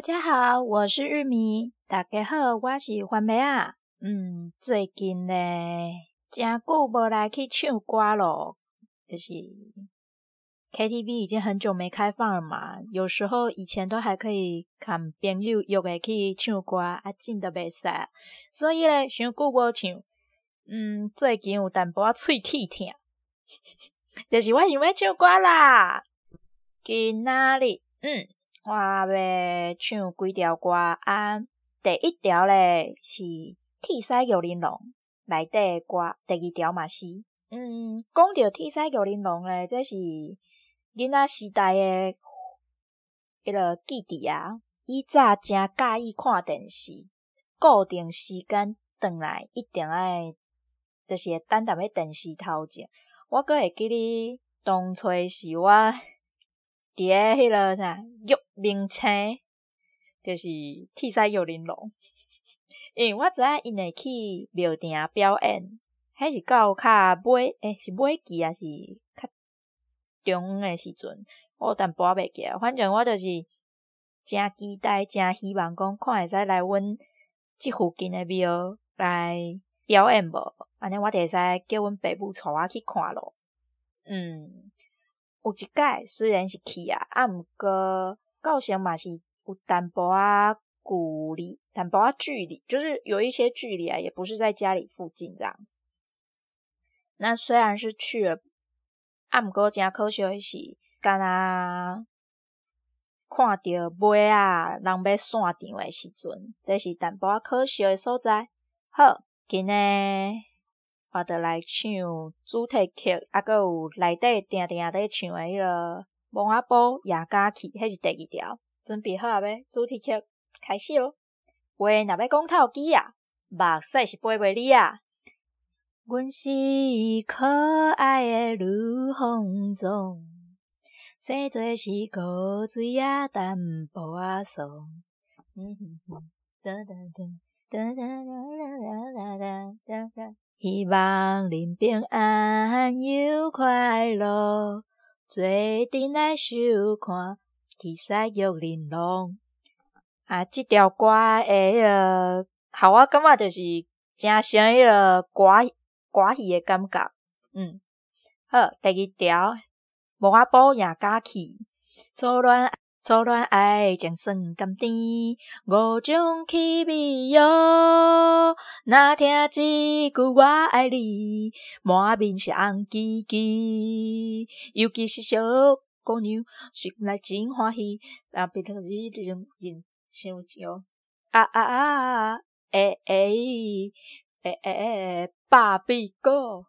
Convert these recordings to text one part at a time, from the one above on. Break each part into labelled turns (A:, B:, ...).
A: 大家好，我是玉米。大家好，我是番麦啊。嗯，最近呢，真久无来去唱歌咯，就是 KTV 已经很久没开放了嘛。有时候以前都还可以看朋友约个去唱歌，啊，真的袂使，所以呢，想久无唱。嗯，最近有淡薄仔喙齿痛，就是我想要唱歌啦。今仔日，嗯，我要唱几条歌啊。第一条咧是《铁狮玉玲珑》内底诶歌，第二条嘛是。嗯，讲到《铁狮玉玲珑》咧，这是囡仔时代诶迄个记忆啊。以早真介意看电视，固定时间转来一定爱，就是会等踮咧电视头前。我阁会记咧当初是我伫个迄个啥玉明星。就是铁狮玉玲珑，因为我知影因会去庙埕表演，还是到较尾，诶、欸，是尾期还是较中诶时阵，我淡薄仔袂记啊。反正我就是诚期待，诚希望讲看会使来阮即附近诶庙来表演无，安尼我着会使叫阮爸母带我去看咯。嗯，有一届虽然是去啊，啊，毋过到时嘛是。有淡薄啊距离，淡薄啊距离，就是有一些距离啊，也不是在家里附近这样子。那虽然是去了，啊，毋过真可惜的是，敢若看到尾啊，人要散场的时阵，这是淡薄啊可惜的所在。好，今日我着来唱主题曲，啊，搁有内底定定在唱的迄个《蒙阿波夜假期》，迄是第二条。准备好啊，要主题曲开始咯。话若要讲透机啊，目屎是飞袂离啊。阮是可爱的女红妆，生做是古锥啊淡薄仔爽。嗯哼哼，哒哒哒哒哒哒哒哒哒哒哒。希望恁平安又快乐，做阵来收看。铁狮玉玲珑啊，这条歌诶，迄个，好，我感觉就是真像迄个歌歌戏诶感觉。嗯，好，第二条，蒙阿波夜假期，初恋初恋爱情算甘甜，五种气味哟，若听一句我爱你，满面是红记记，尤其是小。姑娘心内真欢喜，啊，别特意认认想着啊啊啊！诶诶诶诶诶，芭比哥，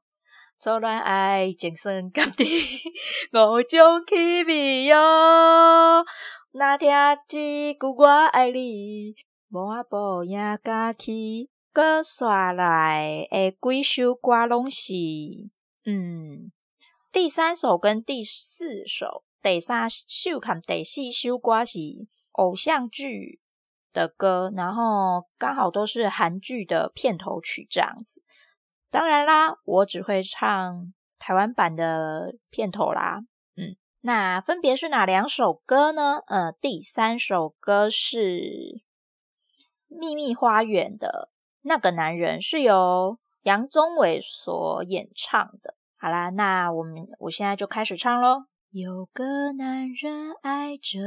A: 初恋爱情算甘甜，五种气味哟。那听一句我爱你，无阿波夜假期，阁刷来诶，几首歌拢是嗯。第三首跟第四首，第三首看第四首歌是偶像剧的歌，然后刚好都是韩剧的片头曲这样子。当然啦，我只会唱台湾版的片头啦。嗯，那分别是哪两首歌呢？呃，第三首歌是《秘密花园》的那个男人，是由杨宗纬所演唱的。好啦，那我们我现在就开始唱喽。有个男人爱着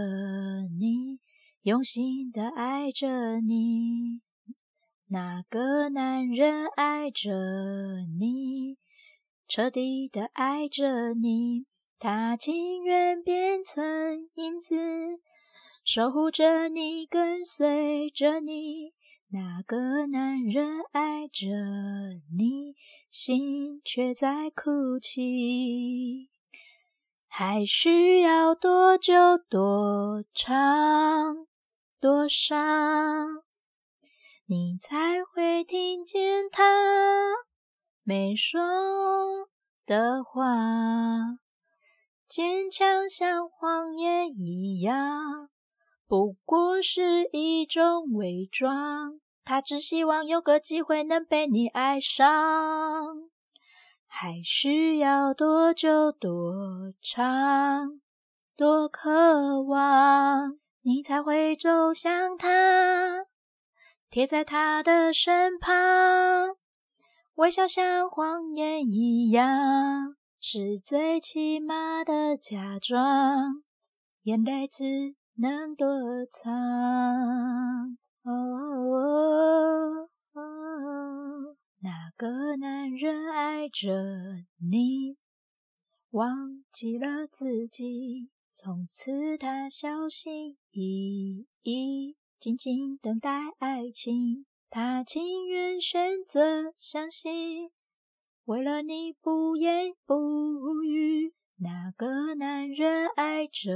A: 你，用心的爱着你。那个男人爱着你，彻底的爱着你。他情愿变成影子，守护着你，跟随着你。那个男人爱着你，心却在哭泣。还需要多久、多长、多伤，你才会听见他没说的话？坚强像谎言一样，不过是一种伪装。他只希望有个机会能被你爱上，还需要多久、多长、多渴望？你才会走向他，贴在他的身旁，微笑像谎言一样，是最起码的假装，眼泪只能躲藏。哦，哦，哦，那个男人爱着你，忘记了自己。从此，他小心翼翼，静静等待爱情。他情愿选择相信，为了你不言不语。那个男人爱着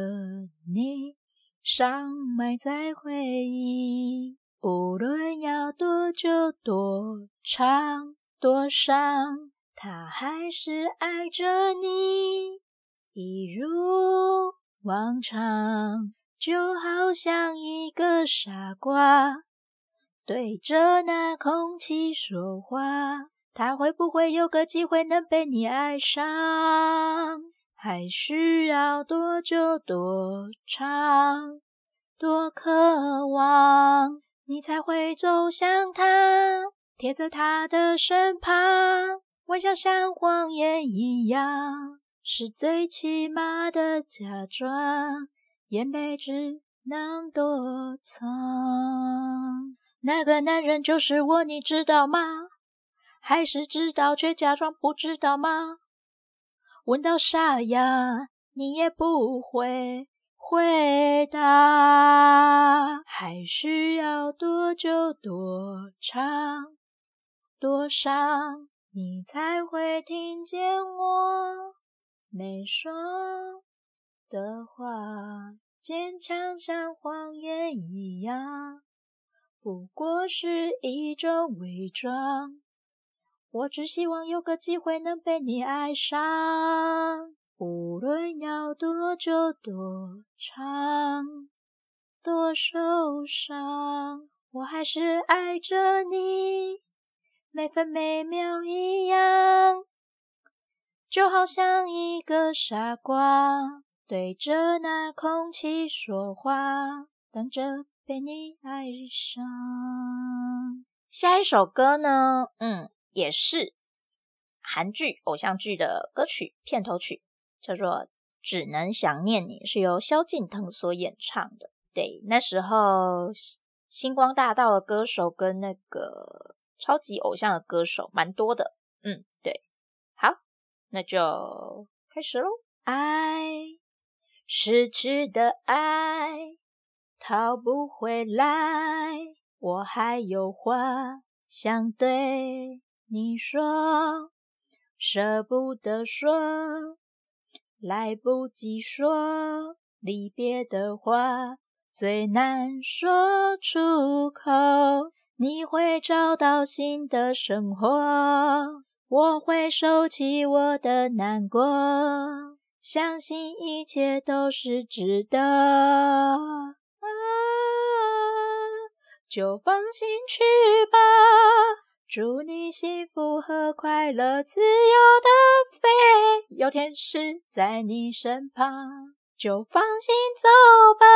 A: 你，伤埋在回忆。无论要多久、多长、多伤，他还是爱着你，一如。往常就好像一个傻瓜，对着那空气说话。他会不会有个机会能被你爱上？还需要多久、多长、多渴望，你才会走向他，贴在他？的身旁，微笑像谎言一样。是最起码的假装，眼泪只能躲藏。那个男人就是我，你知道吗？还是知道却假装不知道吗？问到沙哑，你也不会回答。还需要多久、多长、多伤，你才会听见我？没说的话，坚强像谎言一样，不过是一种伪装。我只希望有个机会能被你爱上，无论要多久、多长、多受伤，我还是爱着你，每分每秒一样。就好像一个傻瓜，对着那空气说话，等着被你爱上。下一首歌呢？嗯，也是韩剧偶像剧的歌曲片头曲，叫做《只能想念你》，是由萧敬腾所演唱的。对，那时候星光大道的歌手跟那个超级偶像的歌手蛮多的。嗯，对。好那就开始喽。爱，失去的爱，讨不回来。我还有话想对你说，舍不得说，来不及说，离别的话最难说出口。你会找到新的生活。我会收起我的难过，相信一切都是值得。啊，就放心去吧，祝你幸福和快乐，自由的飞，有天使在你身旁。就放心走吧，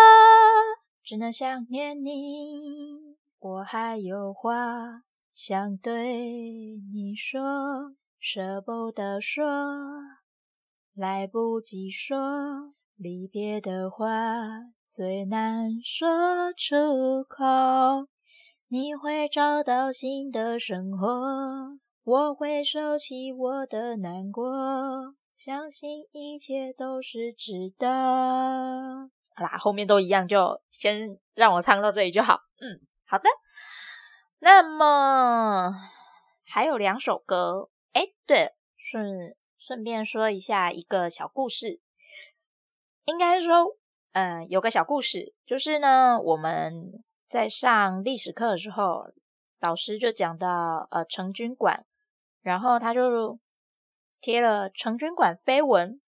A: 只能想念你，我还有话。想对你说，舍不得说，来不及说，离别的话最难说出口。你会找到新的生活，我会收起我的难过，相信一切都是值得。好啦，后面都一样，就先让我唱到这里就好。嗯，好的。那么还有两首歌，哎，对了，顺顺便说一下一个小故事，应该说，嗯、有个小故事，就是呢，我们在上历史课的时候，老师就讲到呃成军馆，然后他就贴了成军馆绯闻，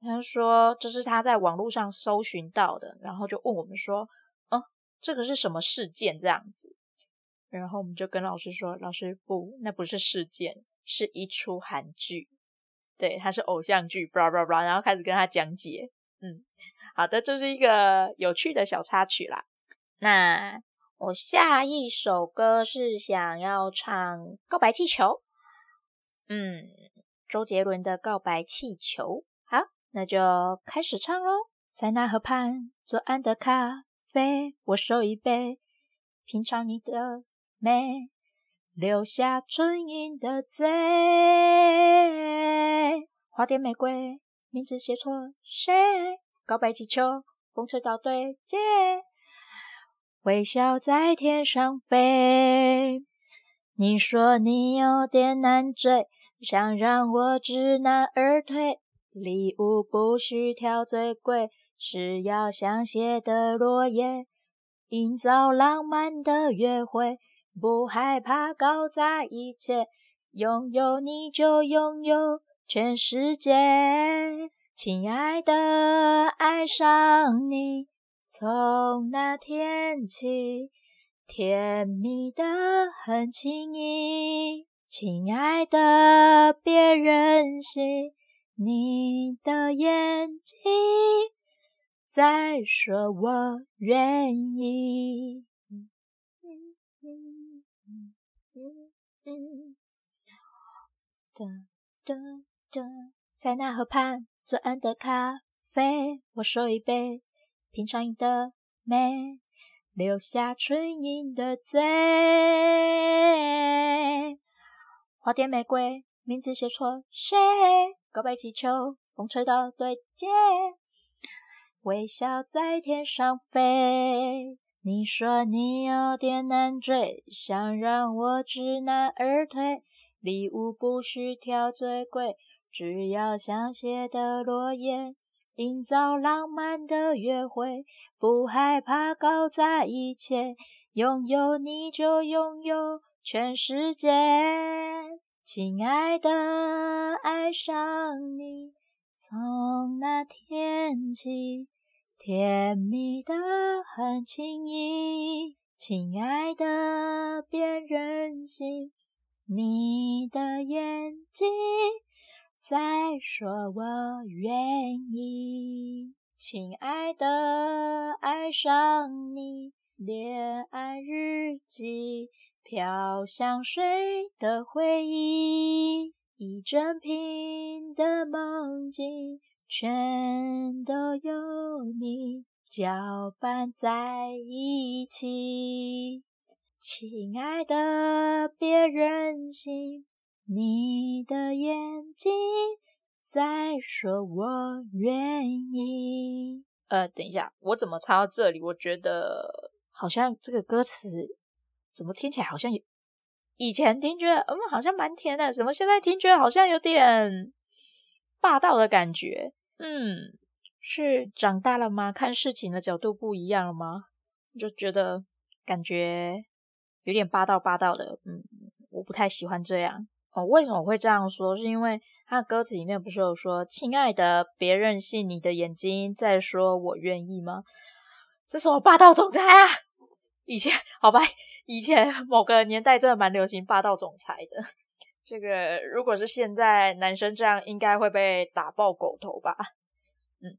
A: 他说这是他在网络上搜寻到的，然后就问我们说，嗯，这个是什么事件？这样子。然后我们就跟老师说：“老师不，那不是事件，是一出韩剧，对，它是偶像剧，blah blah blah。”然后开始跟他讲解。嗯，好的，这是一个有趣的小插曲啦。那我下一首歌是想要唱《告白气球》，嗯，周杰伦的《告白气球》。好，那就开始唱喽。塞纳河畔，左岸的咖啡，我手一杯，品尝你的美，留下唇印的嘴。花店玫瑰，名字写错谁？告白气球，风吹到对街，微笑在天上飞。你说你有点难追，想让我知难而退。礼物不需挑最贵，只要香榭的落叶，营造浪漫的约会，不害怕搞砸一切，拥有你就拥有。全世界，亲爱的，爱上你，从那天起，甜蜜的很轻易。亲爱的，别任性，你的眼睛在说我愿意。塞纳河畔，左岸的咖啡，我手一杯，品尝你的美，留下唇印的嘴。花店玫瑰，名字写错谁？告白气球，风吹到对街，微笑在天上飞。你说你有点难追，想让我知难而退。礼物不需挑最贵，只要香榭的落叶，营造浪漫的约会，不害怕搞砸一切，拥有你就拥有全世界。亲爱的，爱上你，从那天起，甜蜜的很轻易。亲爱的，别任性。你的眼睛再说我愿意，亲爱的，爱上你，恋爱日记，飘香水的回忆，一整瓶的梦境，全都有你搅拌在一起。亲爱的，别任性，你的眼睛在说我愿意。呃，等一下，我怎么插到这里？我觉得好像这个歌词怎么听起来好像有，以前听觉得嗯好像蛮甜的，怎么现在听觉得好像有点霸道的感觉？嗯，是长大了吗？看事情的角度不一样了吗？就觉得感觉。有点霸道霸道的，嗯，我不太喜欢这样哦。为什么会这样说？是因为他的歌词里面不是有说“亲爱的，别任性，你的眼睛在说我愿意”吗？这是我霸道总裁啊！以前好吧，以前某个年代真的蛮流行霸道总裁的。这个如果是现在男生这样，应该会被打爆狗头吧？嗯，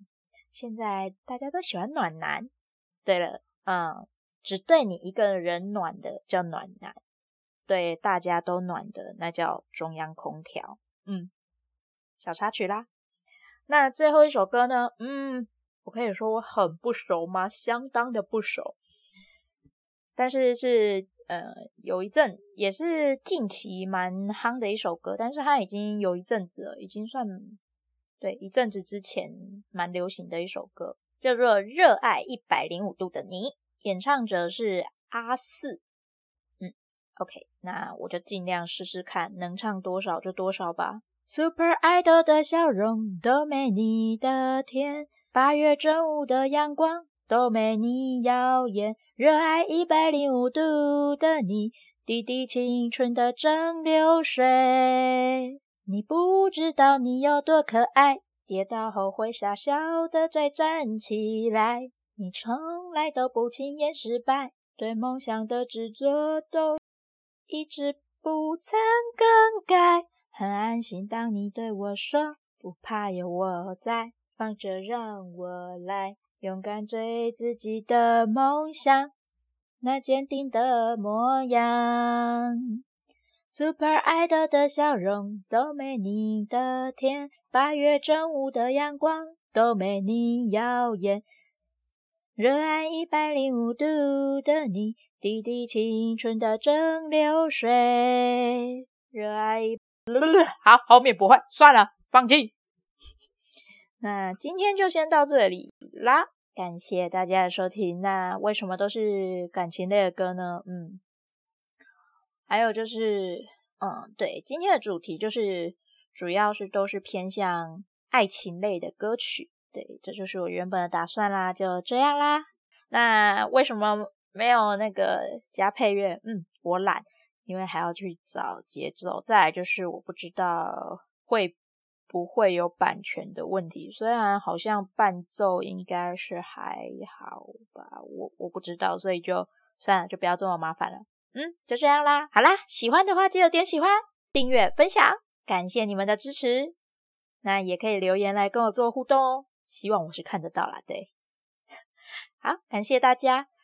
A: 现在大家都喜欢暖男。对了，嗯。只对你一个人暖的叫暖男，对大家都暖的那叫中央空调。嗯，小插曲啦。那最后一首歌呢？嗯，我可以说我很不熟吗？相当的不熟。但是是呃，有一阵也是近期蛮夯的一首歌，但是它已经有一阵子了，已经算对一阵子之前蛮流行的一首歌，叫做《热爱一百零五度的你》。演唱者是阿四，，OK，那我就尽量试试看，能唱多少就多少吧。Super Idol 的笑容都没你的甜，八月正午的阳光都没你耀眼。热爱一百零五度的你，滴滴青春的蒸馏水。你不知道你有多可爱，跌倒后会傻笑的再站起来。你从来都不轻言失败，对梦想的执着都一直不曾更改。很安心，当你对我说不怕有我在，放着让我来勇敢追自己的梦想，那坚定的模样。Super Idol 的笑容都没你的甜，八月正午的阳光都没你耀眼。热爱一百零五度的你，滴滴青春的蒸馏水。热爱一，
B: 好，后面不会，算了，放弃。
A: 那今天就先到这里啦，感谢大家的收听。那为什么都是感情类的歌呢？嗯，还有就是，嗯，对，今天的主题就是主要是都是偏向爱情类的歌曲。对，这就是我原本的打算啦，就这样啦。那为什么没有那个加配乐？嗯，我懒，因为还要去找节奏。再来就是我不知道会。不会有版权的问题，虽然好像伴奏应该是还好吧，我我不知道，所以就算了，就不要这么麻烦了。嗯，就这样啦，好啦，喜欢的话记得点喜欢、订阅、分享，感谢你们的支持。那也可以留言来跟我做互动哦，希望我是看得到啦。对，好，感谢大家，